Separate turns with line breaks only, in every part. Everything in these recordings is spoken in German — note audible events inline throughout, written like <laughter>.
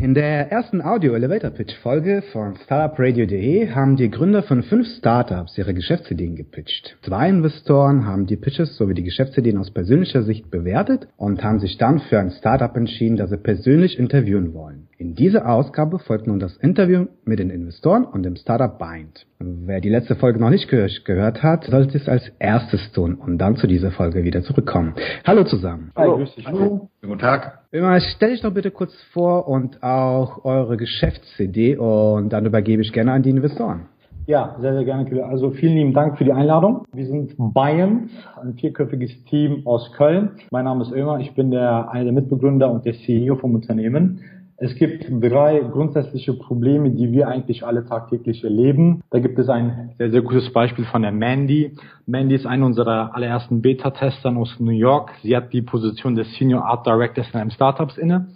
In der ersten Audio Elevator Pitch Folge von StartupRadio.de haben die Gründer von fünf Startups ihre Geschäftsideen gepitcht. Zwei Investoren haben die Pitches sowie die Geschäftsideen aus persönlicher Sicht bewertet und haben sich dann für ein Startup entschieden, das sie persönlich interviewen wollen. In dieser Ausgabe folgt nun das Interview mit den Investoren und dem Startup Bind. Wer die letzte Folge noch nicht gehört hat, sollte es als erstes tun und dann zu dieser Folge wieder zurückkommen. Hallo zusammen.
Hallo. Grüß dich. Hallo.
Guten Tag. Immer stell dich doch bitte kurz vor und auch eure Geschäftsidee und dann übergebe ich gerne an die Investoren.
Ja, sehr, sehr gerne. Also vielen lieben Dank für die Einladung. Wir sind Bayern, ein vierköpfiges Team aus Köln. Mein Name ist Ömer, ich bin der, einer der Mitbegründer und der CEO vom Unternehmen. Es gibt drei grundsätzliche Probleme, die wir eigentlich alle tagtäglich erleben. Da gibt es ein sehr, sehr gutes Beispiel von der Mandy. Mandy ist eine unserer allerersten Beta-Testern aus New York. Sie hat die Position des Senior Art Directors in einem Startups inne.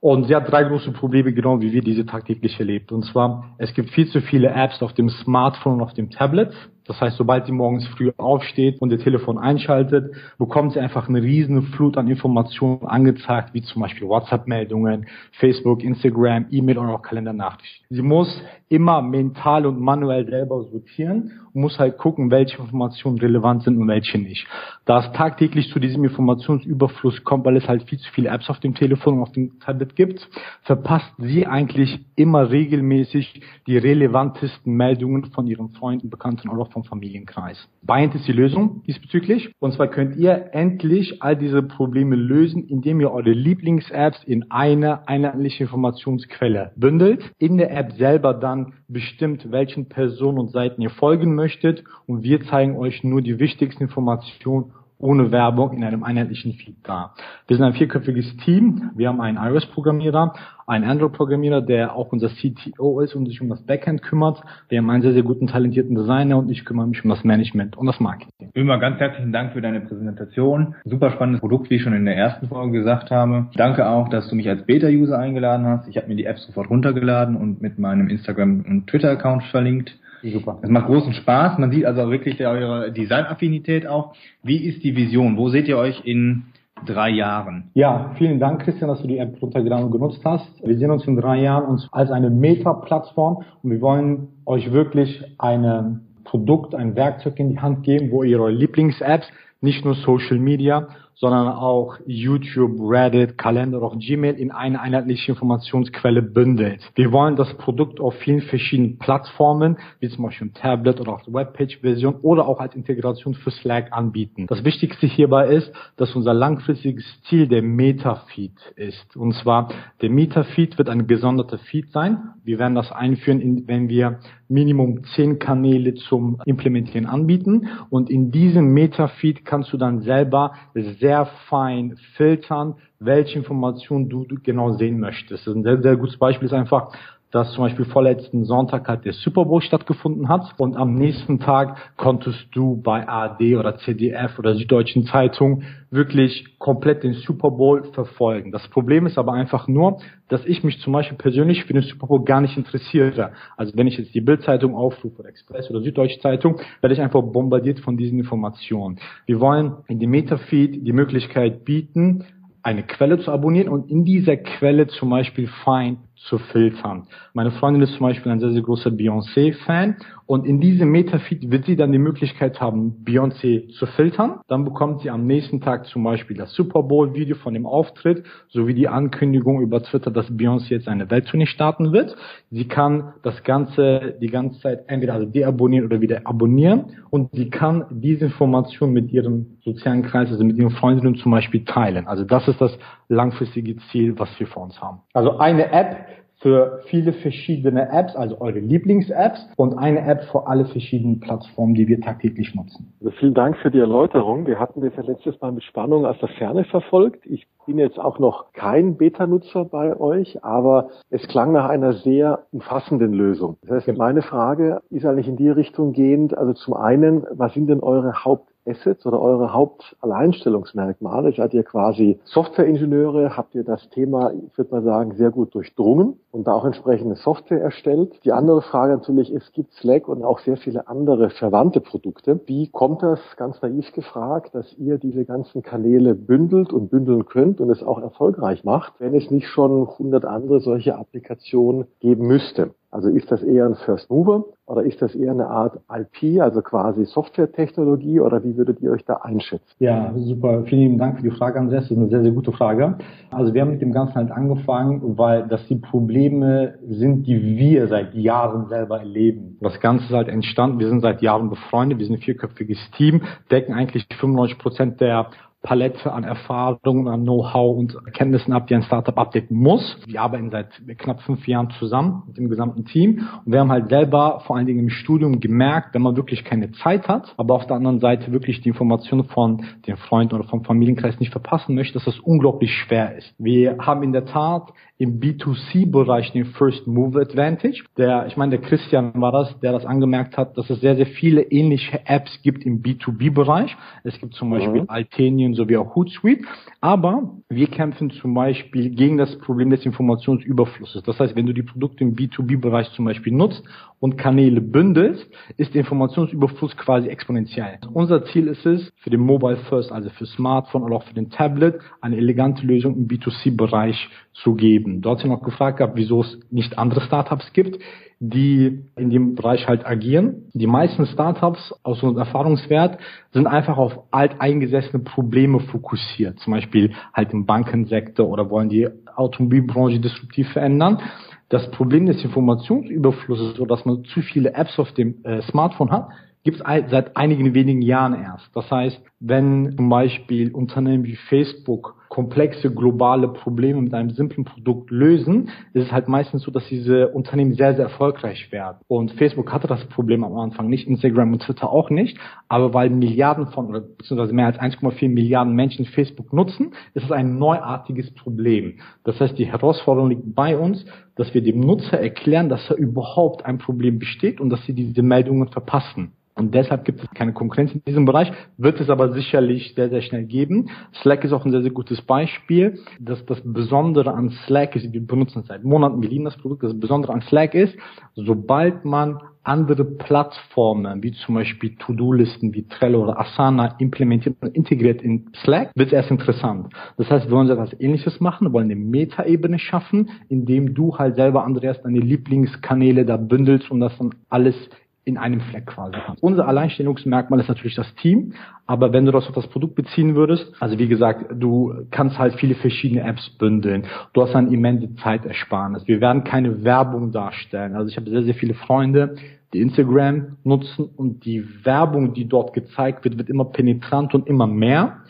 Und sie hat drei große Probleme, genau wie wir diese tagtäglich erlebt. Und zwar, es gibt viel zu viele Apps auf dem Smartphone und auf dem Tablet. Das heißt, sobald sie morgens früh aufsteht und ihr Telefon einschaltet, bekommt sie einfach eine riesen Flut an Informationen angezeigt, wie zum Beispiel WhatsApp-Meldungen, Facebook, Instagram, E-Mail oder auch Kalendernachrichten. Sie muss immer mental und manuell selber sortieren und muss halt gucken, welche Informationen relevant sind und welche nicht. Da es tagtäglich zu diesem Informationsüberfluss kommt, weil es halt viel zu viele Apps auf dem Telefon und auf dem Tablet gibt, verpasst sie eigentlich immer regelmäßig die relevantesten Meldungen von ihren Freunden, Bekannten oder vom Familienkreis. Bind ist die Lösung diesbezüglich. Und zwar könnt ihr endlich all diese Probleme lösen, indem ihr eure Lieblings-Apps in eine einheitliche Informationsquelle bündelt. In der App selber dann bestimmt, welchen Personen und Seiten ihr folgen möchtet. Und wir zeigen euch nur die wichtigsten Informationen ohne Werbung in einem einheitlichen Feed dar. Wir sind ein vierköpfiges Team. Wir haben einen iOS-Programmierer, einen Android-Programmierer, der auch unser CTO ist und sich um das Backend kümmert. Wir haben einen sehr, sehr guten, talentierten Designer und ich kümmere mich um das Management und das Marketing.
Ömer, ganz herzlichen Dank für deine Präsentation. Super spannendes Produkt, wie ich schon in der ersten Folge gesagt habe. Danke auch, dass du mich als Beta-User eingeladen hast. Ich habe mir die App sofort runtergeladen und mit meinem Instagram- und Twitter-Account verlinkt. Super. Es macht großen Spaß. Man sieht also wirklich eure Designaffinität auch. Wie ist die Vision? Wo seht ihr euch in drei Jahren?
Ja, vielen Dank, Christian, dass du die App runtergeladen und genutzt hast. Wir sehen uns in drei Jahren uns als eine Meta-Plattform und wir wollen euch wirklich ein Produkt, ein Werkzeug in die Hand geben, wo ihr eure Lieblings-Apps, nicht nur Social Media, sondern auch YouTube, Reddit, Kalender, auch Gmail in eine einheitliche Informationsquelle bündelt. Wir wollen das Produkt auf vielen verschiedenen Plattformen, wie zum Beispiel Tablet oder auch Webpage-Version oder auch als Integration für Slack anbieten. Das Wichtigste hierbei ist, dass unser langfristiges Ziel der Meta-Feed ist. Und zwar, der Meta-Feed wird ein gesonderter Feed sein. Wir werden das einführen, wenn wir Minimum zehn Kanäle zum Implementieren anbieten. Und in diesem Meta-Feed kannst du dann selber sehr fein filtern, welche Informationen du, genau sehen möchtest. Ein sehr, sehr gutes Beispiel ist einfach, dass zum Beispiel vorletzten Sonntag halt der Super Bowl stattgefunden hat und am nächsten Tag konntest du bei ARD oder CDF oder Süddeutschen Zeitung wirklich komplett den Super Bowl verfolgen. Das Problem ist aber einfach nur, dass ich mich zum Beispiel persönlich für den Super Bowl gar nicht interessiere. Also wenn ich jetzt die Bildzeitung aufrufe oder Express oder Süddeutsche Zeitung, werde ich einfach bombardiert von diesen Informationen. Wir wollen in dem Metafeed die Möglichkeit bieten, eine Quelle zu abonnieren und in dieser Quelle zum Beispiel fein zu filtern. Meine Freundin ist zum Beispiel ein sehr, sehr großer Beyoncé-Fan und in diesem Metafeed wird sie dann die Möglichkeit haben, Beyoncé zu filtern. Dann bekommt sie am nächsten Tag zum Beispiel das Super Bowl-Video von dem Auftritt sowie die Ankündigung über Twitter, dass Beyoncé jetzt eine Welttournee starten wird. Sie kann das Ganze die ganze Zeit entweder deabonnieren oder wieder abonnieren und sie kann diese Information mit ihrem sozialen Kreis, also mit ihren Freundinnen zum Beispiel teilen. Also das ist das langfristige Ziel, was wir vor uns haben. Also eine App, für viele verschiedene Apps, also eure Lieblings-Apps und eine App für alle verschiedenen Plattformen, die wir tagtäglich nutzen.
Also vielen Dank für die Erläuterung. Wir hatten das ja letztes Mal mit Spannung aus der Ferne verfolgt. Ich bin jetzt auch noch kein Beta-Nutzer bei euch, aber es klang nach einer sehr umfassenden Lösung. Das heißt, meine Frage ist eigentlich in die Richtung gehend, also zum einen, was sind denn eure Haupt Hauptassets oder eure Hauptalleinstellungsmerkmale? Seid ihr quasi Softwareingenieure? Habt ihr das Thema, ich würde mal sagen, sehr gut durchdrungen und da auch entsprechende Software erstellt? Die andere Frage natürlich ist, gibt Slack und auch sehr viele andere verwandte Produkte. Wie kommt das, ganz naiv gefragt, dass ihr diese ganzen Kanäle bündelt und bündeln könnt und es auch erfolgreich macht, wenn es nicht schon 100 andere solche Applikationen geben müsste? Also ist das eher ein First Mover oder ist das eher eine Art IP, also quasi Softwaretechnologie oder wie würdet ihr euch da einschätzen?
Ja, super. Vielen lieben Dank für die Frage, Andreas. Das ist eine sehr, sehr gute Frage. Also wir haben mit dem Ganzen halt angefangen, weil das die Probleme sind, die wir seit Jahren selber erleben. Das Ganze ist halt entstanden. Wir sind seit Jahren befreundet. Wir sind ein vierköpfiges Team, decken eigentlich 95 Prozent der Palette an Erfahrungen, an Know-how und Kenntnissen ab, die ein Startup abdecken muss. Wir arbeiten seit knapp fünf Jahren zusammen mit dem gesamten Team und wir haben halt selber vor allen Dingen im Studium gemerkt, wenn man wirklich keine Zeit hat, aber auf der anderen Seite wirklich die Informationen von den Freunden oder vom Familienkreis nicht verpassen möchte, dass das unglaublich schwer ist. Wir haben in der Tat im B2C-Bereich den First Move Advantage. Der, ich meine, der Christian war das, der das angemerkt hat, dass es sehr, sehr viele ähnliche Apps gibt im B2B-Bereich. Es gibt zum Beispiel mhm. Altenien sowie auch Hootsuite. Aber wir kämpfen zum Beispiel gegen das Problem des Informationsüberflusses. Das heißt, wenn du die Produkte im B2B-Bereich zum Beispiel nutzt und Kanäle bündelst, ist der Informationsüberfluss quasi exponentiell. Unser Ziel ist es, für den Mobile First, also für Smartphone oder auch für den Tablet, eine elegante Lösung im B2C-Bereich zu geben. Dort sind noch gefragt wieso es nicht andere Startups gibt, die in dem Bereich halt agieren. Die meisten Startups aus unserem Erfahrungswert sind einfach auf alteingesessene Probleme fokussiert. Zum Beispiel halt im Bankensektor oder wollen die Automobilbranche disruptiv verändern. Das Problem des Informationsüberflusses oder dass man zu viele Apps auf dem äh, Smartphone hat, gibt es seit einigen wenigen Jahren erst. Das heißt, wenn zum Beispiel Unternehmen wie Facebook komplexe globale Probleme mit einem simplen Produkt lösen, ist es halt meistens so, dass diese Unternehmen sehr, sehr erfolgreich werden. Und Facebook hatte das Problem am Anfang nicht, Instagram und Twitter auch nicht, aber weil Milliarden von, oder beziehungsweise mehr als 1,4 Milliarden Menschen Facebook nutzen, ist es ein neuartiges Problem. Das heißt, die Herausforderung liegt bei uns, dass wir dem Nutzer erklären, dass da überhaupt ein Problem besteht und dass sie diese Meldungen verpassen. Und deshalb gibt es keine Konkurrenz in diesem Bereich, wird es aber sicherlich sehr, sehr schnell geben. Slack ist auch ein sehr, sehr gutes Beispiel. Das, das Besondere an Slack ist, wir benutzen seit Monaten, wir lieben das Produkt, das Besondere an Slack ist, sobald man andere Plattformen, wie zum Beispiel To-Do-Listen wie Trello oder Asana implementiert und integriert in Slack, wird es erst interessant. Das heißt, wir wollen etwas ähnliches machen, wollen eine Metaebene schaffen, indem du halt selber, Andreas, deine Lieblingskanäle da bündelst und das dann alles in einem Fleck quasi hast. Unser Alleinstellungsmerkmal ist natürlich das Team, aber wenn du das auf das Produkt beziehen würdest, also wie gesagt, du kannst halt viele verschiedene Apps bündeln. Du hast eine immense Zeitersparnis. Wir werden keine Werbung darstellen. Also ich habe sehr, sehr viele Freunde, die Instagram nutzen und die Werbung, die dort gezeigt wird, wird immer penetrant und immer mehr.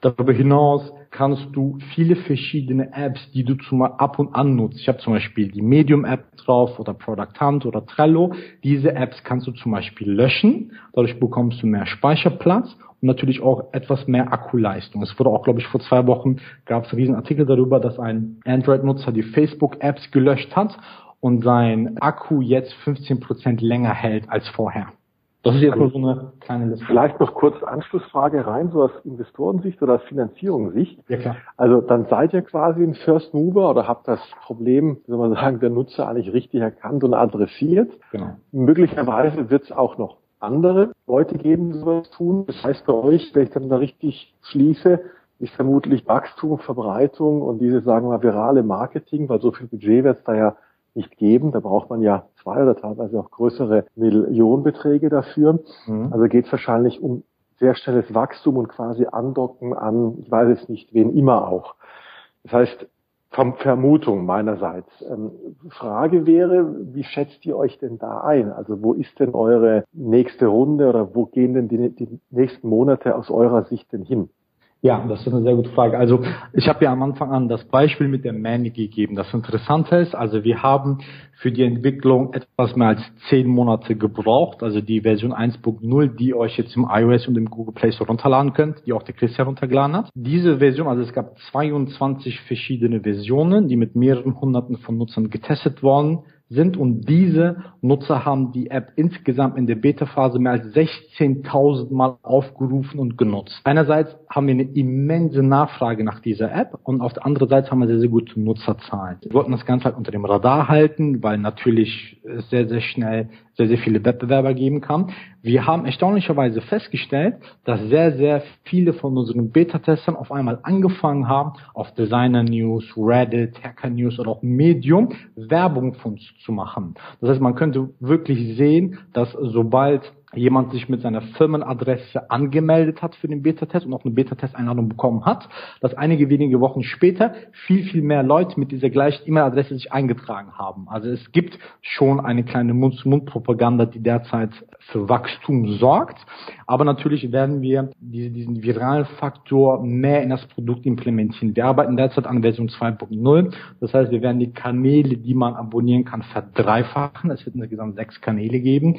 Darüber hinaus kannst du viele verschiedene Apps, die du zum ab und an nutzt. Ich habe zum Beispiel die Medium-App drauf oder Product Hunt oder Trello. Diese Apps kannst du zum Beispiel löschen. Dadurch bekommst du mehr Speicherplatz und natürlich auch etwas mehr Akkuleistung. Es wurde auch, glaube ich, vor zwei Wochen gab es einen riesen Artikel darüber, dass ein Android-Nutzer die Facebook-Apps gelöscht hat und sein Akku jetzt 15% länger hält als vorher.
Das ist jetzt nur so eine kleine Liste. Vielleicht noch kurz Anschlussfrage rein, so aus Investorensicht oder aus Finanzierungssicht. Ja, klar. Also dann seid ihr quasi ein First Mover oder habt das Problem, wie soll man sagen, der Nutzer eigentlich richtig erkannt und adressiert. Genau. Möglicherweise wird es auch noch andere Leute geben, die sowas tun. Das heißt bei euch, wenn ich dann da richtig schließe, ist vermutlich Wachstum, Verbreitung und diese, sagen wir mal, virale Marketing, weil so viel Budget wird es da ja nicht geben. Da braucht man ja zwei oder teilweise auch größere Millionenbeträge dafür. Mhm. Also geht es wahrscheinlich um sehr schnelles Wachstum und quasi Andocken an, ich weiß es nicht, wen immer auch. Das heißt, Vermutung meinerseits. Ähm, Frage wäre, wie schätzt ihr euch denn da ein? Also wo ist denn eure nächste Runde oder wo gehen denn die, die nächsten Monate aus eurer Sicht denn hin?
Ja, das ist eine sehr gute Frage. Also ich habe ja am Anfang an das Beispiel mit der Manny gegeben. Das Interessante ist, also wir haben für die Entwicklung etwas mehr als zehn Monate gebraucht. Also die Version 1.0, die euch jetzt im iOS und im Google Play Store runterladen könnt, die auch der Chris heruntergeladen hat. Diese Version, also es gab 22 verschiedene Versionen, die mit mehreren hunderten von Nutzern getestet worden sind und diese Nutzer haben die App insgesamt in der Beta-Phase mehr als 16.000 Mal aufgerufen und genutzt. Einerseits haben wir eine immense Nachfrage nach dieser App und auf der anderen Seite haben wir sehr, sehr gute Nutzerzahlen. Wir wollten das Ganze halt unter dem Radar halten, weil natürlich sehr, sehr schnell sehr, sehr viele Wettbewerber geben kann. Wir haben erstaunlicherweise festgestellt, dass sehr, sehr viele von unseren Beta-Testern auf einmal angefangen haben, auf Designer News, Reddit, Hacker News oder auch Medium Werbung von uns zu machen. Das heißt, man könnte wirklich sehen, dass sobald jemand sich mit seiner Firmenadresse angemeldet hat für den Beta-Test und auch eine Beta-Test-Einladung bekommen hat, dass einige wenige Wochen später viel, viel mehr Leute mit dieser gleichen E-Mail-Adresse sich eingetragen haben. Also es gibt schon eine kleine Mund-zu-Mund-Propaganda, die derzeit für Wachstum sorgt. Aber natürlich werden wir diese, diesen viralen Faktor mehr in das Produkt implementieren. Wir arbeiten derzeit an Version 2.0. Das heißt, wir werden die Kanäle, die man abonnieren kann, verdreifachen. Es wird insgesamt sechs Kanäle geben.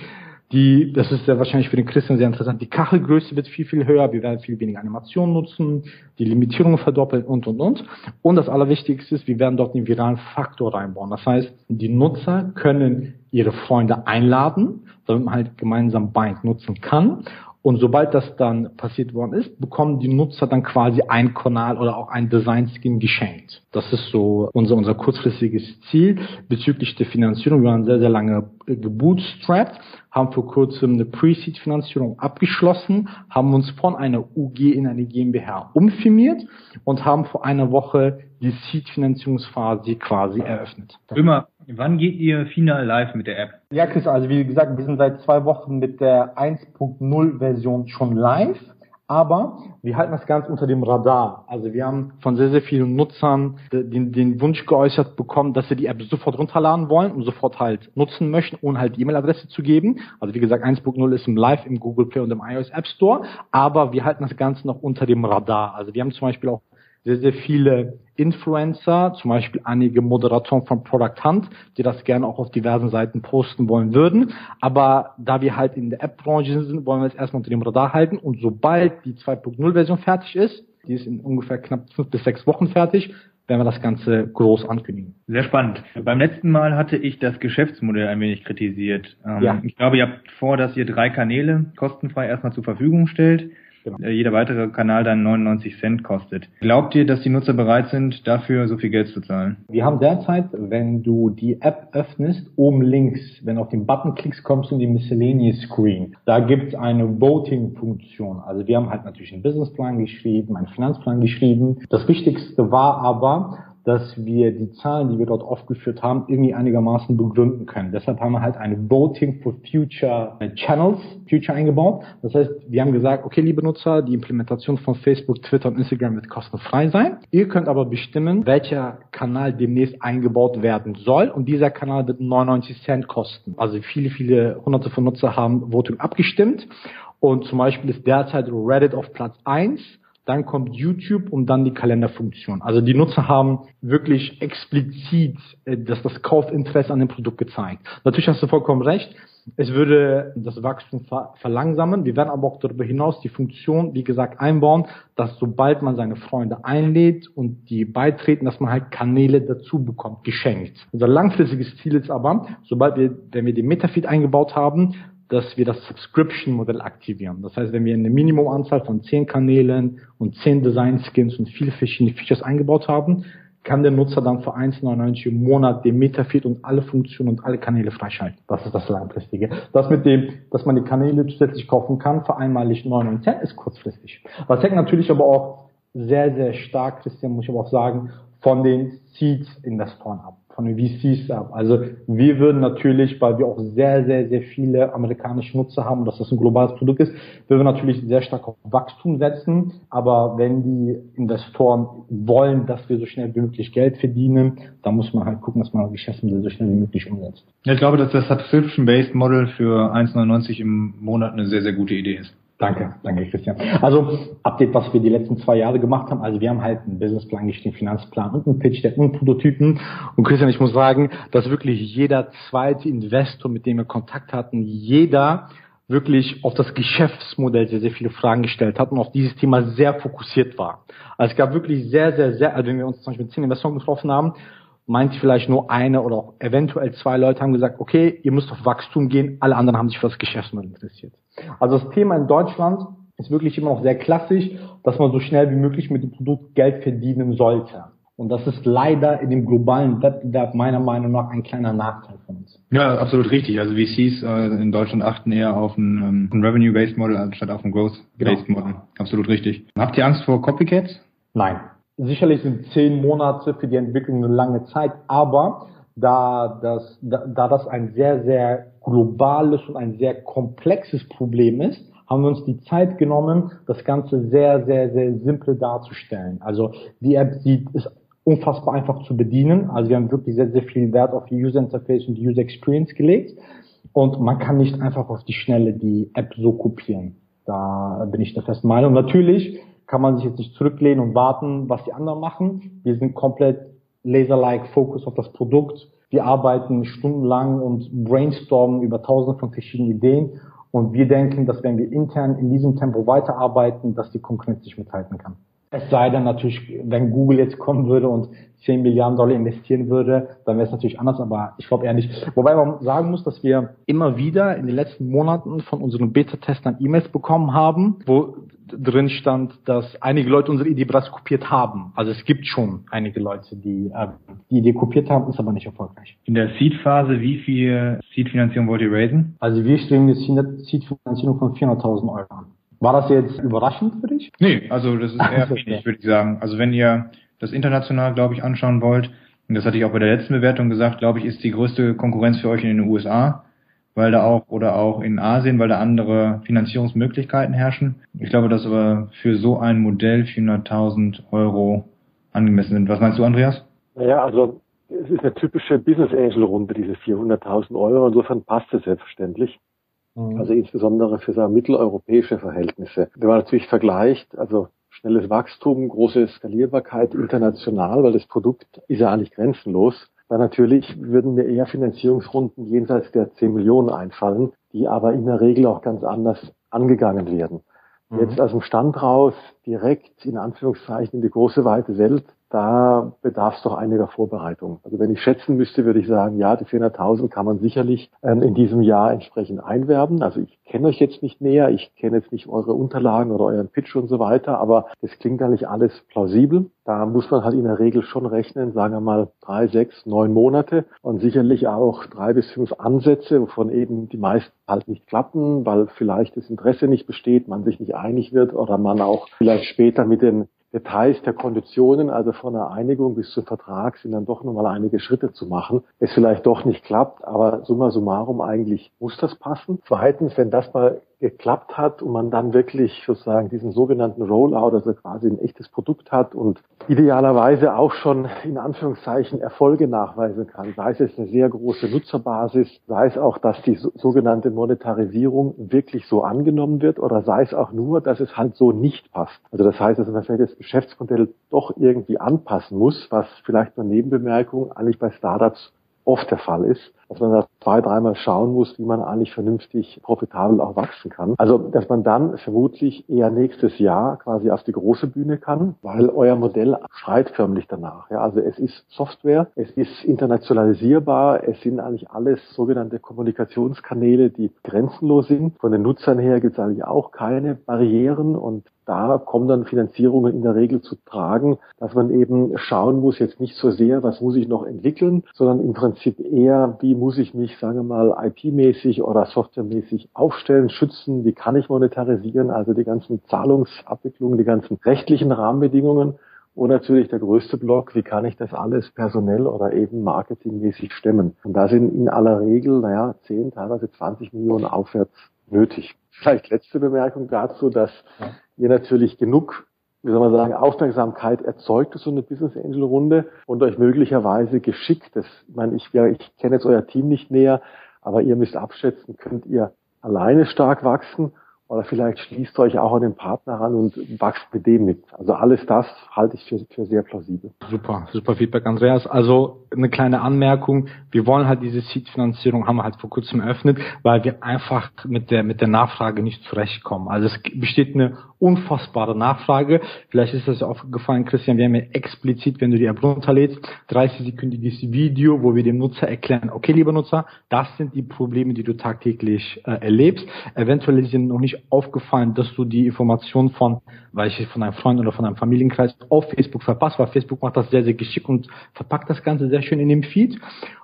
Die, das ist sehr wahrscheinlich für den Christian sehr interessant. Die Kachelgröße wird viel, viel höher. Wir werden viel weniger Animationen nutzen, die Limitierungen verdoppeln und, und, und. Und das Allerwichtigste ist, wir werden dort den viralen Faktor reinbauen. Das heißt, die Nutzer können ihre Freunde einladen, damit man halt gemeinsam Bind nutzen kann. Und sobald das dann passiert worden ist, bekommen die Nutzer dann quasi ein Kanal oder auch ein Design-Skin geschenkt. Das ist so unser, unser kurzfristiges Ziel bezüglich der Finanzierung. Wir waren sehr, sehr lange gebootstrapped, haben vor kurzem eine Pre-Seed-Finanzierung abgeschlossen, haben uns von einer UG in eine GmbH umfirmiert und haben vor einer Woche die Seed-Finanzierungsphase quasi eröffnet.
Immer Wann geht ihr final live mit der App?
Ja, Chris, also wie gesagt, wir sind seit zwei Wochen mit der 1.0 Version schon live. Aber wir halten das Ganze unter dem Radar. Also wir haben von sehr, sehr vielen Nutzern den, den Wunsch geäußert bekommen, dass sie die App sofort runterladen wollen und sofort halt nutzen möchten, ohne halt die E-Mail-Adresse zu geben. Also wie gesagt, 1.0 ist im Live im Google Play und im iOS App Store. Aber wir halten das Ganze noch unter dem Radar. Also wir haben zum Beispiel auch sehr, sehr viele Influencer, zum Beispiel einige Moderatoren von Product Hunt, die das gerne auch auf diversen Seiten posten wollen würden. Aber da wir halt in der App-Branche sind, wollen wir es erstmal unter dem Radar halten. Und sobald die 2.0-Version fertig ist, die ist in ungefähr knapp fünf bis sechs Wochen fertig, werden wir das Ganze groß ankündigen.
Sehr spannend. Beim letzten Mal hatte ich das Geschäftsmodell ein wenig kritisiert. Ähm, ja. Ich glaube, ihr habt vor, dass ihr drei Kanäle kostenfrei erstmal zur Verfügung stellt. Genau. Äh, jeder weitere Kanal dann 99 Cent kostet. Glaubt ihr, dass die Nutzer bereit sind, dafür so viel Geld zu zahlen?
Wir haben derzeit, wenn du die App öffnest, oben links, wenn du auf den Button klickst, kommst du in die Miscellaneous Screen. Da gibt es eine Voting-Funktion. Also wir haben halt natürlich einen Businessplan geschrieben, einen Finanzplan geschrieben. Das Wichtigste war aber, dass wir die Zahlen, die wir dort aufgeführt haben, irgendwie einigermaßen begründen können. Deshalb haben wir halt eine Voting for Future Channels, Future eingebaut. Das heißt, wir haben gesagt, okay, liebe Nutzer, die Implementation von Facebook, Twitter und Instagram wird kostenfrei sein. Ihr könnt aber bestimmen, welcher Kanal demnächst eingebaut werden soll und dieser Kanal wird 99 Cent kosten. Also viele, viele hunderte von Nutzer haben Voting abgestimmt und zum Beispiel ist derzeit Reddit auf Platz 1 dann kommt YouTube und dann die Kalenderfunktion. Also die Nutzer haben wirklich explizit äh, dass das Kaufinteresse an dem Produkt gezeigt. Natürlich hast du vollkommen recht. Es würde das Wachstum verlangsamen. Wir werden aber auch darüber hinaus die Funktion, wie gesagt, einbauen, dass sobald man seine Freunde einlädt und die beitreten, dass man halt Kanäle dazu bekommt, geschenkt. Unser langfristiges Ziel ist aber, sobald wir, wenn wir den Metafeed eingebaut haben, dass wir das Subscription-Modell aktivieren. Das heißt, wenn wir eine Minimumanzahl von zehn Kanälen und zehn Design-Skins und viele verschiedene Features eingebaut haben, kann der Nutzer dann für 1,99 im Monat den Metafeed und alle Funktionen und alle Kanäle freischalten. Das ist das Langfristige. Das mit dem, dass man die Kanäle zusätzlich kaufen kann für einmalig 99 Cent, ist kurzfristig. Das hängt natürlich aber auch sehr, sehr stark, Christian, muss ich aber auch sagen, von den Seeds-Investoren ab von VCs ab. Also wir würden natürlich, weil wir auch sehr, sehr, sehr viele amerikanische Nutzer haben und dass das ein globales Produkt ist, wir würden natürlich sehr stark auf Wachstum setzen. Aber wenn die Investoren wollen, dass wir so schnell wie möglich Geld verdienen, dann muss man halt gucken, dass man Geschäftsmodelle so schnell wie möglich umsetzt.
Ich glaube, dass das Subscription-Based Model für 1,99 im Monat eine sehr, sehr gute Idee ist.
Danke, danke Christian. Also Update, was wir die letzten zwei Jahre gemacht haben. Also wir haben halt einen Businessplan geschrieben, Finanzplan und einen Pitch Deck und Prototypen. Und Christian, ich muss sagen, dass wirklich jeder zweite Investor, mit dem wir Kontakt hatten, jeder wirklich auf das Geschäftsmodell sehr, sehr viele Fragen gestellt hat und auf dieses Thema sehr fokussiert war. Also es gab wirklich sehr, sehr, sehr, also wenn wir uns zum Beispiel mit zehn Investoren getroffen haben, meint vielleicht nur eine oder auch eventuell zwei Leute haben gesagt, okay, ihr müsst auf Wachstum gehen, alle anderen haben sich für das Geschäftsmodell interessiert. Also das Thema in Deutschland ist wirklich immer noch sehr klassisch, dass man so schnell wie möglich mit dem Produkt Geld verdienen sollte. Und das ist leider in dem globalen Wettbewerb meiner Meinung nach ein kleiner Nachteil von uns.
Ja, absolut richtig. Also VCs äh, in Deutschland achten eher auf ein, ähm, ein Revenue-Based Model anstatt auf ein Growth-Based genau. Model. Absolut richtig. Habt ihr Angst vor Copycats?
Nein. Sicherlich sind zehn Monate für die Entwicklung eine lange Zeit, aber da das, da, da das ein sehr, sehr globales und ein sehr komplexes Problem ist, haben wir uns die Zeit genommen, das Ganze sehr, sehr, sehr simpel darzustellen. Also die App sieht, ist unfassbar einfach zu bedienen. Also wir haben wirklich sehr, sehr viel Wert auf die User Interface und die User Experience gelegt. Und man kann nicht einfach auf die Schnelle die App so kopieren. Da bin ich der festen Meinung. Natürlich kann man sich jetzt nicht zurücklehnen und warten, was die anderen machen. Wir sind komplett laser-like Fokus auf das Produkt. Wir arbeiten stundenlang und brainstormen über tausende von verschiedenen Ideen. Und wir denken, dass wenn wir intern in diesem Tempo weiterarbeiten, dass die Konkurrenz sich mithalten kann. Es sei denn natürlich, wenn Google jetzt kommen würde und 10 Milliarden Dollar investieren würde, dann wäre es natürlich anders, aber ich glaube eher nicht. Wobei man sagen muss, dass wir immer wieder in den letzten Monaten von unseren Beta-Testern E-Mails bekommen haben, wo drin stand, dass einige Leute unsere Idee bereits kopiert haben. Also es gibt schon einige Leute, die äh, die Idee kopiert haben, ist aber nicht erfolgreich.
In der Seed-Phase, wie viel Seed-Finanzierung wollt ihr raisen?
Also wir streben jetzt Seed-Finanzierung von 400.000 Euro an. War das jetzt überraschend für dich?
Nee, also das ist eher wenig, würde ich sagen. Also wenn ihr das international, glaube ich, anschauen wollt, und das hatte ich auch bei der letzten Bewertung gesagt, glaube ich, ist die größte Konkurrenz für euch in den USA, weil da auch, oder auch in Asien, weil da andere Finanzierungsmöglichkeiten herrschen. Ich glaube, dass aber für so ein Modell 400.000 Euro angemessen sind. Was meinst du, Andreas?
Naja, also es ist eine typische Business Angel Runde, diese 400.000 Euro. Insofern passt es selbstverständlich. Mhm. Also insbesondere für so mitteleuropäische Verhältnisse. Wenn man natürlich vergleicht, also schnelles Wachstum, große Skalierbarkeit international, weil das Produkt ist ja eigentlich grenzenlos, dann natürlich würden mir eher Finanzierungsrunden jenseits der 10 Millionen einfallen, die aber in der Regel auch ganz anders angegangen werden. Mhm. Jetzt aus dem Stand raus direkt in Anführungszeichen in die große weite Welt da bedarf es doch einiger Vorbereitung. Also wenn ich schätzen müsste, würde ich sagen, ja, die 400.000 kann man sicherlich ähm, in diesem Jahr entsprechend einwerben. Also ich kenne euch jetzt nicht näher, ich kenne jetzt nicht eure Unterlagen oder euren Pitch und so weiter, aber das klingt eigentlich alles plausibel. Da muss man halt in der Regel schon rechnen, sagen wir mal drei, sechs, neun Monate und sicherlich auch drei bis fünf Ansätze, wovon eben die meisten halt nicht klappen, weil vielleicht das Interesse nicht besteht, man sich nicht einig wird oder man auch vielleicht später mit den Details der Konditionen, also von der Einigung bis zum Vertrag, sind dann doch nochmal einige Schritte zu machen. Es vielleicht doch nicht klappt, aber summa summarum eigentlich muss das passen. Zweitens, wenn das mal geklappt hat und man dann wirklich sozusagen diesen sogenannten Rollout, also quasi ein echtes Produkt hat und idealerweise auch schon in Anführungszeichen Erfolge nachweisen kann, sei es eine sehr große Nutzerbasis, sei es auch, dass die sogenannte Monetarisierung wirklich so angenommen wird oder sei es auch nur, dass es halt so nicht passt. Also das heißt, dass man vielleicht das Geschäftsmodell doch irgendwie anpassen muss, was vielleicht nur Nebenbemerkung eigentlich bei Startups oft der Fall ist, dass man da zwei, dreimal schauen muss, wie man eigentlich vernünftig profitabel auch wachsen kann. Also, dass man dann vermutlich eher nächstes Jahr quasi auf die große Bühne kann, weil euer Modell schreit förmlich danach. Ja, also es ist Software, es ist internationalisierbar, es sind eigentlich alles sogenannte Kommunikationskanäle, die grenzenlos sind. Von den Nutzern her gibt es eigentlich auch keine Barrieren und da kommen dann Finanzierungen in der Regel zu tragen, dass man eben schauen muss, jetzt nicht so sehr, was muss ich noch entwickeln, sondern im Prinzip eher, wie muss ich mich, sagen wir mal, IP-mäßig oder softwaremäßig aufstellen, schützen, wie kann ich monetarisieren, also die ganzen Zahlungsabwicklungen, die ganzen rechtlichen Rahmenbedingungen. Und natürlich der größte Block, wie kann ich das alles personell oder eben marketingmäßig stemmen? Und da sind in aller Regel, naja, 10, teilweise 20 Millionen aufwärts nötig. Vielleicht letzte Bemerkung dazu, dass ihr natürlich genug wie soll man sagen, Aufmerksamkeit erzeugt so eine Business Angel Runde und euch möglicherweise geschickt, das, ich meine, ich, ja, ich kenne jetzt euer Team nicht näher, aber ihr müsst abschätzen, könnt ihr alleine stark wachsen oder vielleicht schließt euch auch an den Partner ran und wächst mit dem mit. Also alles das halte ich für, für sehr plausibel.
Super, super Feedback, Andreas. Also eine kleine Anmerkung. Wir wollen halt diese Seed-Finanzierung, haben wir halt vor kurzem eröffnet, weil wir einfach mit der, mit der Nachfrage nicht zurechtkommen. Also es besteht eine unfassbare Nachfrage. Vielleicht ist das aufgefallen, Christian, wir haben ja explizit, wenn du die App runterlädst, 30-sekündiges Video, wo wir dem Nutzer erklären, okay, lieber Nutzer, das sind die Probleme, die du tagtäglich äh, erlebst. Eventuell ist dir noch nicht aufgefallen, dass du die Informationen von, weil ich von einem Freund oder von einem Familienkreis auf Facebook verpasst, weil Facebook macht das sehr, sehr geschickt und verpackt das Ganze sehr schön in dem Feed.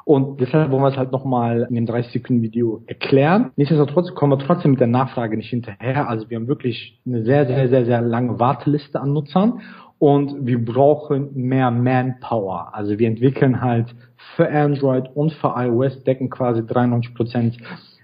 Und deshalb wollen wir es halt nochmal in dem 30-Sekunden-Video erklären. Nichtsdestotrotz kommen wir trotzdem mit der Nachfrage nicht hinterher. Also wir haben wirklich eine sehr, sehr, sehr, sehr lange Warteliste an Nutzern und wir brauchen mehr Manpower. Also wir entwickeln halt für Android und für iOS decken quasi 93 Prozent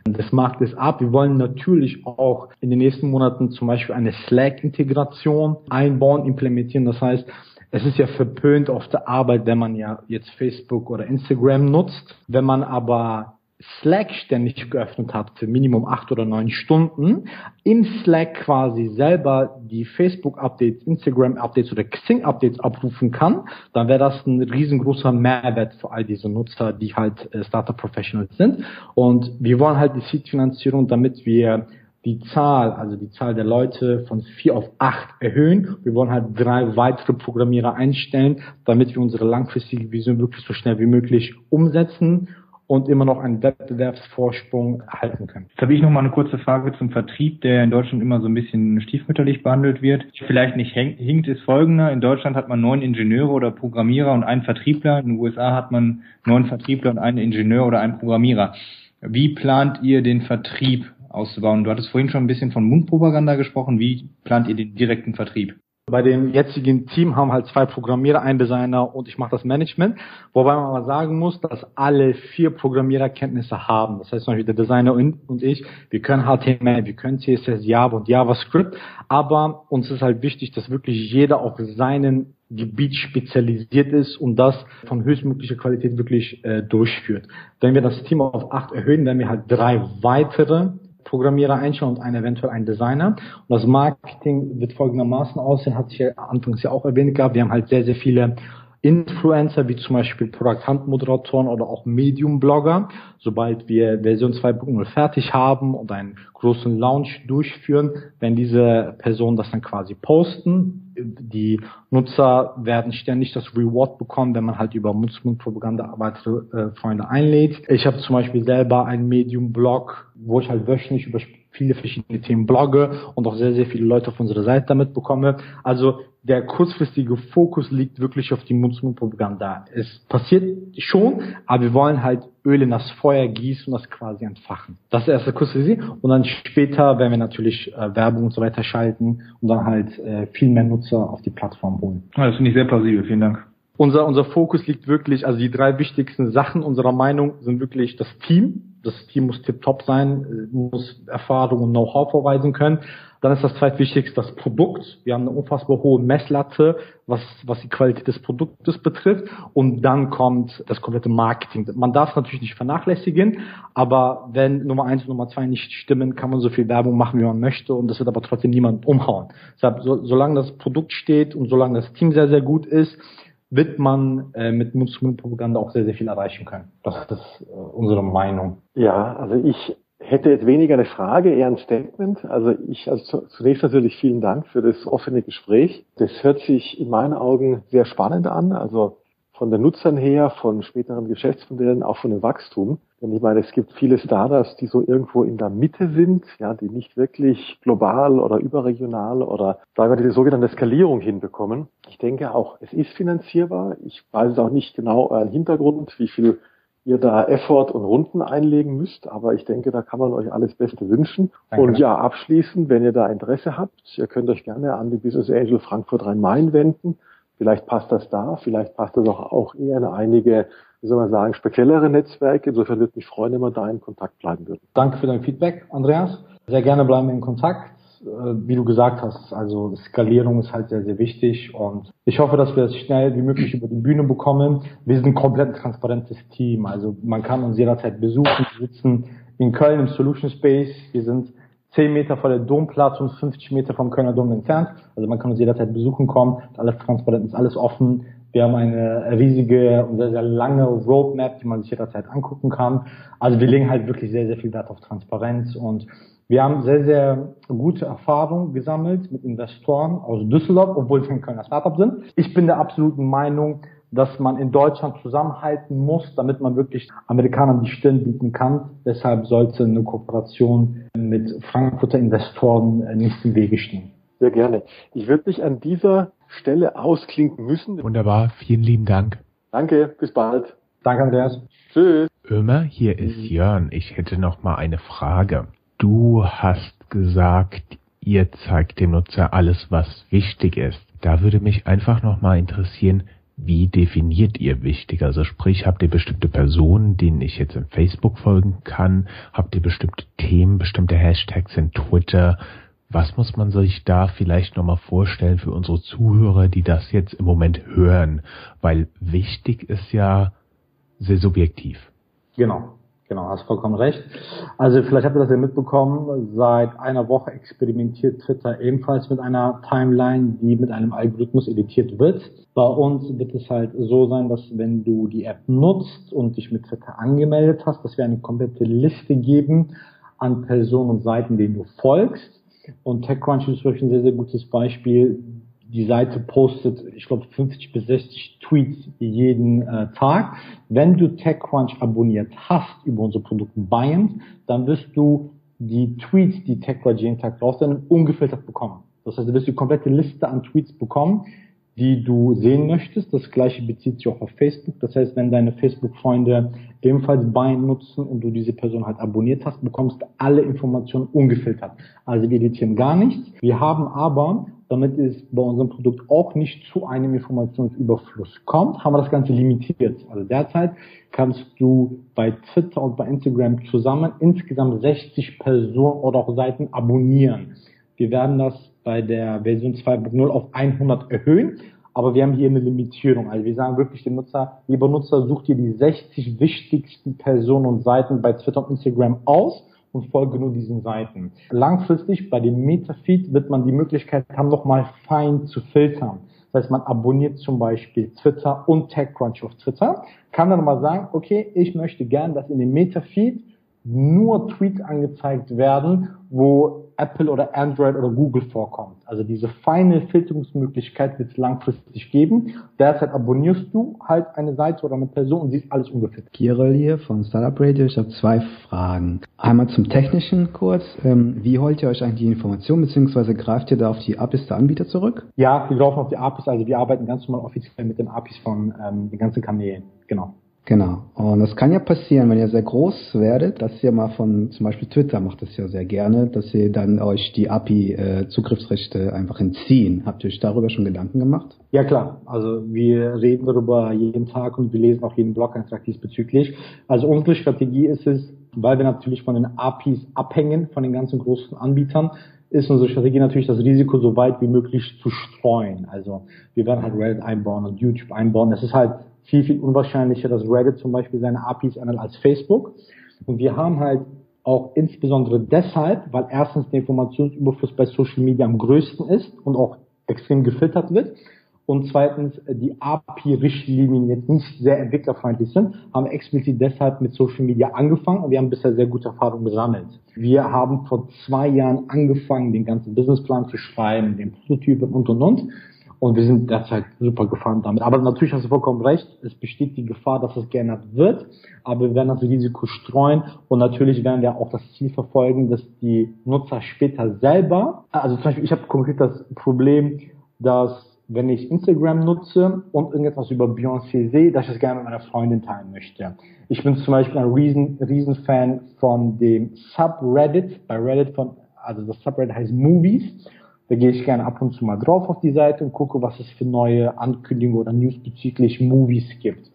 des Marktes ab. Wir wollen natürlich auch in den nächsten Monaten zum Beispiel eine Slack-Integration einbauen, implementieren. Das heißt, es ist ja verpönt auf der Arbeit, wenn man ja jetzt Facebook oder Instagram nutzt. Wenn man aber Slack ständig geöffnet hat für Minimum acht oder neun Stunden, in Slack quasi selber die Facebook-Updates, Instagram-Updates oder Xing-Updates abrufen kann, dann wäre das ein riesengroßer Mehrwert für all diese Nutzer, die halt äh, Startup-Professionals sind. Und wir wollen halt die Seed-Finanzierung, damit wir die Zahl, also die Zahl der Leute von vier auf acht erhöhen. Wir wollen halt drei weitere Programmierer einstellen, damit wir unsere langfristige Vision wirklich so schnell wie möglich umsetzen und immer noch einen Wettbewerbsvorsprung erhalten können.
Jetzt habe ich noch mal eine kurze Frage zum Vertrieb, der in Deutschland immer so ein bisschen stiefmütterlich behandelt wird. Vielleicht nicht hinkt, ist folgender. In Deutschland hat man neun Ingenieure oder Programmierer und einen Vertriebler. In den USA hat man neun Vertriebler und einen Ingenieur oder einen Programmierer. Wie plant ihr den Vertrieb auszubauen? Du hattest vorhin schon ein bisschen von Mundpropaganda gesprochen. Wie plant ihr den direkten Vertrieb?
Bei dem jetzigen Team haben halt zwei Programmierer, ein Designer und ich mache das Management. Wobei man aber sagen muss, dass alle vier Programmierer Kenntnisse haben. Das heißt zum Beispiel der Designer und ich, wir können HTML, wir können CSS, Java und JavaScript. Aber uns ist halt wichtig, dass wirklich jeder auf seinen Gebiet spezialisiert ist und das von höchstmöglicher Qualität wirklich äh, durchführt. Wenn wir das Team auf acht erhöhen, werden wir halt drei weitere Programmierer einstellen und einen eventuell einen Designer. Und das Marketing wird folgendermaßen aussehen, hat sich ja anfangs ja auch erwähnt gehabt. Wir haben halt sehr, sehr viele Influencer, wie zum Beispiel Product Hunt Moderatoren oder auch Medium Blogger. Sobald wir Version 2.0 fertig haben und einen großen Launch durchführen, werden diese Personen das dann quasi posten. Die Nutzer werden ständig das Reward bekommen, wenn man halt über Mund-zu-Mund-Propaganda weitere äh, Freunde einlädt. Ich habe zum Beispiel selber einen Medium-Blog, wo ich halt wöchentlich über viele verschiedene Themen blogge und auch sehr, sehr viele Leute auf unserer Seite damit bekomme. Also der kurzfristige Fokus liegt wirklich auf die Mund-zu-Mund-Propaganda. Es passiert schon, aber wir wollen halt Öl in das Feuer gießen und das quasi entfachen. Das ist erste kurzfristig. Und dann später werden wir natürlich äh, Werbung und so weiter schalten und dann halt äh, viel mehr Nutzer auf die Plattform holen.
Ja, das finde ich sehr plausibel. Vielen Dank.
Unser, unser Fokus liegt wirklich, also die drei wichtigsten Sachen unserer Meinung sind wirklich das Team. Das Team muss tip-top sein, muss Erfahrung und Know-how vorweisen können. Dann ist das zweitwichtigste das Produkt. Wir haben eine unfassbar hohe Messlatte, was, was die Qualität des Produktes betrifft. Und dann kommt das komplette Marketing. Man darf es natürlich nicht vernachlässigen, aber wenn Nummer eins und Nummer zwei nicht stimmen, kann man so viel Werbung machen, wie man möchte. Und das wird aber trotzdem niemand umhauen. Deshalb, so, solange das Produkt steht und solange das Team sehr, sehr gut ist, wird man äh, mit Mund-zu-Mund-Propaganda auch sehr, sehr viel erreichen können. Das ist äh, unsere Meinung.
Ja, also ich hätte jetzt weniger eine Frage, eher ein Statement. Also ich, also zunächst natürlich vielen Dank für das offene Gespräch. Das hört sich in meinen Augen sehr spannend an. Also von den Nutzern her, von späteren Geschäftsmodellen, auch von dem Wachstum. Denn ich meine, es gibt viele Startups, die so irgendwo in der Mitte sind, ja, die nicht wirklich global oder überregional oder sagen wir die sogenannte Skalierung hinbekommen. Ich denke auch, es ist finanzierbar. Ich weiß auch nicht genau euren Hintergrund, wie viel ihr da Effort und Runden einlegen müsst, aber ich denke, da kann man euch alles Beste wünschen. Danke. Und ja, abschließend, wenn ihr da Interesse habt, ihr könnt euch gerne an die Business Angel Frankfurt Rhein-Main wenden. Vielleicht passt das da, vielleicht passt das auch, auch eher in einige, wie soll man sagen, speziellere Netzwerke. Insofern würde mich freuen, wenn wir da in Kontakt bleiben würden.
Danke für dein Feedback, Andreas. Sehr gerne bleiben wir in Kontakt. Äh, wie du gesagt hast, also Skalierung ist halt sehr, sehr wichtig und ich hoffe, dass wir das schnell wie möglich über die Bühne bekommen. Wir sind ein komplett transparentes Team, also man kann uns jederzeit besuchen. Wir sitzen in Köln im Solution Space. Wir sind 10 Meter vor der Domplatz und 50 Meter vom Kölner Dom entfernt. Also man kann uns jederzeit besuchen kommen. Alles transparent, ist alles offen. Wir haben eine riesige und sehr, sehr lange Roadmap, die man sich jederzeit angucken kann. Also wir legen halt wirklich sehr, sehr viel Wert auf Transparenz und wir haben sehr, sehr gute Erfahrungen gesammelt mit Investoren aus Düsseldorf, obwohl wir ein Kölner Startup sind. Ich bin der absoluten Meinung, dass man in Deutschland zusammenhalten muss, damit man wirklich Amerikanern die Stirn bieten kann. Deshalb sollte eine Kooperation mit Frankfurter Investoren nicht im Wege stehen.
Sehr gerne. Ich würde mich an dieser Stelle ausklinken müssen.
Wunderbar, vielen lieben Dank.
Danke, bis bald.
Danke, Andreas.
Tschüss. Ömer, hier ist Jörn. Ich hätte noch mal eine Frage. Du hast gesagt, ihr zeigt dem Nutzer alles, was wichtig ist. Da würde mich einfach noch mal interessieren, wie definiert ihr wichtig? Also sprich, habt ihr bestimmte Personen, denen ich jetzt in Facebook folgen kann? Habt ihr bestimmte Themen, bestimmte Hashtags in Twitter? Was muss man sich da vielleicht nochmal vorstellen für unsere Zuhörer, die das jetzt im Moment hören? Weil wichtig ist ja sehr subjektiv.
Genau, genau, hast vollkommen recht. Also vielleicht habt ihr das ja mitbekommen, seit einer Woche experimentiert Twitter ebenfalls mit einer Timeline, die mit einem Algorithmus editiert wird. Bei uns wird es halt so sein, dass wenn du die App nutzt und dich mit Twitter angemeldet hast, dass wir eine komplette Liste geben an Personen und Seiten, denen du folgst und TechCrunch ist wirklich ein sehr, sehr gutes Beispiel. Die Seite postet, ich glaube, 50 bis 60 Tweets jeden äh, Tag. Wenn du TechCrunch abonniert hast über unsere Produkte Bayern, dann wirst du die Tweets, die TechCrunch jeden Tag raussendet, ungefiltert bekommen. Das heißt, du wirst die komplette Liste an Tweets bekommen, die du sehen möchtest. Das gleiche bezieht sich auch auf Facebook. Das heißt, wenn deine Facebook-Freunde ebenfalls Bein nutzen und du diese Person halt abonniert hast, bekommst du alle Informationen ungefiltert. Also wir editieren gar nichts. Wir haben aber, damit es bei unserem Produkt auch nicht zu einem Informationsüberfluss kommt, haben wir das Ganze limitiert. Also derzeit kannst du bei Twitter und bei Instagram zusammen insgesamt 60 Personen oder auch Seiten abonnieren. Wir werden das bei der Version 2.0 auf 100 erhöhen. Aber wir haben hier eine Limitierung. Also wir sagen wirklich dem Nutzer, lieber Nutzer, such dir die 60 wichtigsten Personen und Seiten bei Twitter und Instagram aus und folge nur diesen Seiten. Langfristig bei dem Metafeed wird man die Möglichkeit haben, nochmal fein zu filtern. Das heißt, man abonniert zum Beispiel Twitter und TechCrunch auf Twitter, kann dann mal sagen, okay, ich möchte gern, dass in dem Metafeed nur Tweets angezeigt werden, wo Apple oder Android oder Google vorkommt. Also diese feine Filterungsmöglichkeit wird es langfristig geben. Derzeit abonnierst du halt eine Seite oder eine Person und siehst alles ungefiltert.
Kirill hier von Startup Radio. Ich habe zwei Fragen. Einmal zum Technischen kurz. Ähm, wie holt ihr euch eigentlich die Information, beziehungsweise greift ihr da auf die APIs der Anbieter zurück?
Ja, wir greifen auf die APIs. Also wir arbeiten ganz normal offiziell mit den APIs von ähm, den ganzen Kanälen. Genau.
Genau. Und es kann ja passieren, wenn ihr sehr groß werdet, dass ihr mal von, zum Beispiel Twitter macht das ja sehr gerne, dass ihr dann euch die API-Zugriffsrechte äh, einfach entziehen. Habt ihr euch darüber schon Gedanken gemacht?
Ja klar. Also wir reden darüber jeden Tag und wir lesen auch jeden Blog-Eintrag diesbezüglich. Also unsere Strategie ist es, weil wir natürlich von den APIs abhängen, von den ganzen großen Anbietern, ist unsere Strategie natürlich das Risiko so weit wie möglich zu streuen. Also wir werden halt Reddit einbauen und YouTube einbauen. Es ist halt viel, viel unwahrscheinlicher, dass Reddit zum Beispiel seine APIs ändert als Facebook. Und wir haben halt auch insbesondere deshalb, weil erstens der Informationsüberfluss bei Social Media am größten ist und auch extrem gefiltert wird. Und zweitens, die API-Richtlinien jetzt nicht sehr entwicklerfreundlich sind, haben explizit deshalb mit Social Media angefangen und wir haben bisher sehr gute Erfahrungen gesammelt. Wir haben vor zwei Jahren angefangen, den ganzen Businessplan zu schreiben, den Prototypen und und und. Und wir sind derzeit super gefahren damit. Aber natürlich hast du vollkommen recht, es besteht die Gefahr, dass es geändert wird, aber wir werden das Risiko streuen. Und natürlich werden wir auch das Ziel verfolgen, dass die Nutzer später selber, also zum Beispiel, ich habe konkret das Problem, dass wenn ich Instagram nutze und irgendetwas über Beyoncé sehe, dass ich das gerne mit meiner Freundin teilen möchte. Ich bin zum Beispiel ein riesen, riesen Fan von dem Subreddit, bei Reddit von, also das Subreddit heißt Movies da gehe ich gerne ab und zu mal drauf auf die Seite und gucke, was es für neue Ankündigungen oder News bezüglich Movies gibt.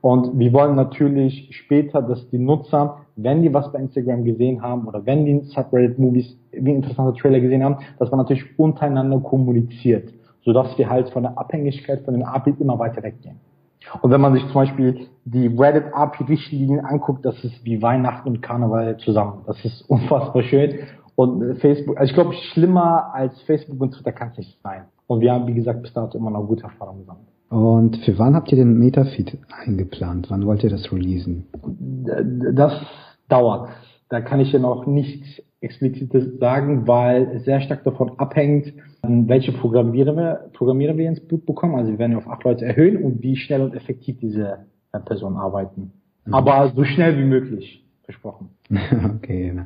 Und wir wollen natürlich später, dass die Nutzer, wenn die was bei Instagram gesehen haben oder wenn die Subreddit Movies wie interessante Trailer gesehen haben, dass man natürlich untereinander kommuniziert, sodass wir halt von der Abhängigkeit von den APIs immer weiter weggehen. Und wenn man sich zum Beispiel die Reddit API-Richtlinien anguckt, das ist wie Weihnachten und Karneval zusammen. Das ist <laughs> unfassbar schön. Und Facebook, also ich glaube, schlimmer als Facebook und Twitter kann es nicht sein. Und wir haben, wie gesagt, bis dato immer noch gute Erfahrungen gesammelt.
Und für wann habt ihr den Metafeed eingeplant? Wann wollt ihr das releasen?
Das dauert. Da kann ich ja noch nichts explizites sagen, weil es sehr stark davon abhängt, welche Programmierer wir, Programmierer wir ins Boot bekommen. Also wir werden ja auf acht Leute erhöhen und wie schnell und effektiv diese Personen arbeiten. Mhm. Aber so schnell wie möglich, versprochen. <laughs>
okay.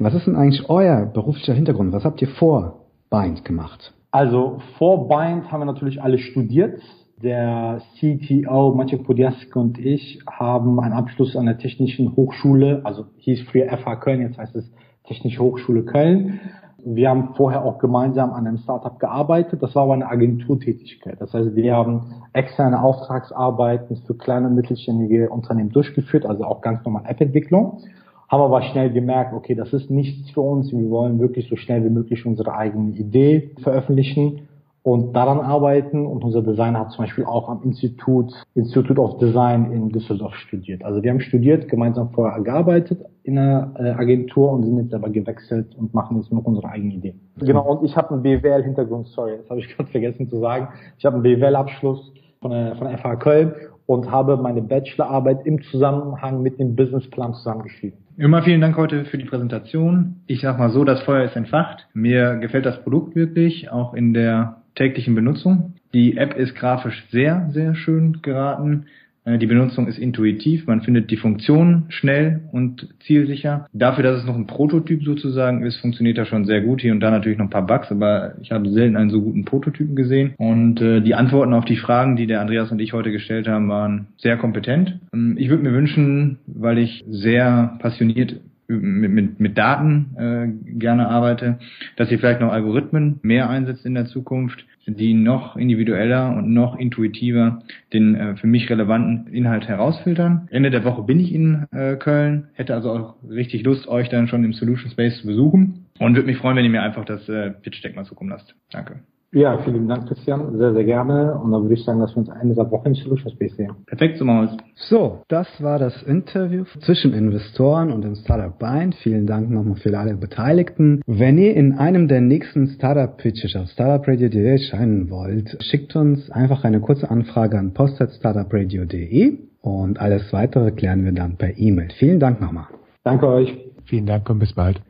Was ist denn eigentlich euer beruflicher Hintergrund? Was habt ihr vor Bind gemacht?
Also vor Bind haben wir natürlich alle studiert. Der CTO Maciek Podjask und ich haben einen Abschluss an der Technischen Hochschule, also hieß früher FH Köln, jetzt heißt es Technische Hochschule Köln. Wir haben vorher auch gemeinsam an einem Startup gearbeitet. Das war aber eine Agenturtätigkeit. Das heißt, wir haben externe Auftragsarbeiten für kleine und mittelständige Unternehmen durchgeführt, also auch ganz normal App-Entwicklung. Haben aber schnell gemerkt, okay, das ist nichts für uns. Wir wollen wirklich so schnell wie möglich unsere eigene Idee veröffentlichen und daran arbeiten. Und unser Designer hat zum Beispiel auch am Institut, Institute of Design in Düsseldorf studiert. Also wir haben studiert, gemeinsam vorher gearbeitet in einer äh, Agentur und sind jetzt aber gewechselt und machen jetzt noch unsere eigene Idee. Genau, und ich habe einen BWL-Hintergrund, sorry, das habe ich <laughs> gerade vergessen zu sagen. Ich habe einen BWL-Abschluss von der, von der FH Köln und habe meine Bachelorarbeit im Zusammenhang mit dem Businessplan zusammengeschrieben.
Immer vielen Dank heute für die Präsentation. Ich sag mal so, das Feuer ist entfacht. Mir gefällt das Produkt wirklich, auch in der täglichen Benutzung. Die App ist grafisch sehr, sehr schön geraten. Äh, die Benutzung ist intuitiv, man findet die Funktionen schnell und zielsicher. Dafür, dass es noch ein Prototyp sozusagen ist, funktioniert das schon sehr gut. Hier und da natürlich noch ein paar Bugs, aber ich habe selten einen so guten Prototypen gesehen. Und äh, die Antworten auf die Fragen, die der Andreas und ich heute gestellt haben, waren sehr kompetent. Ähm, ich würde mir wünschen, weil ich sehr passioniert mit, mit, mit Daten äh, gerne arbeite, dass ihr vielleicht noch Algorithmen mehr einsetzt in der Zukunft, die noch individueller und noch intuitiver den äh, für mich relevanten Inhalt herausfiltern. Ende der Woche bin ich in äh, Köln, hätte also auch richtig Lust, euch dann schon im Solution Space zu besuchen und würde mich freuen, wenn ihr mir einfach das äh, Pitch Deck mal zukommen lasst. Danke.
Ja, vielen Dank, Christian. Sehr, sehr gerne. Und dann würde ich sagen, dass wir uns Ende der Woche im Solution Space sehen.
Perfekt, so machen
So, das war das Interview zwischen Investoren und dem Startup Bind. Vielen Dank nochmal für alle Beteiligten. Wenn ihr in einem der nächsten Startup Pitches auf startupradio.de erscheinen wollt, schickt uns einfach eine kurze Anfrage an post.startupradio.de und alles weitere klären wir dann per E-Mail. Vielen Dank nochmal.
Danke euch.
Vielen Dank und bis bald.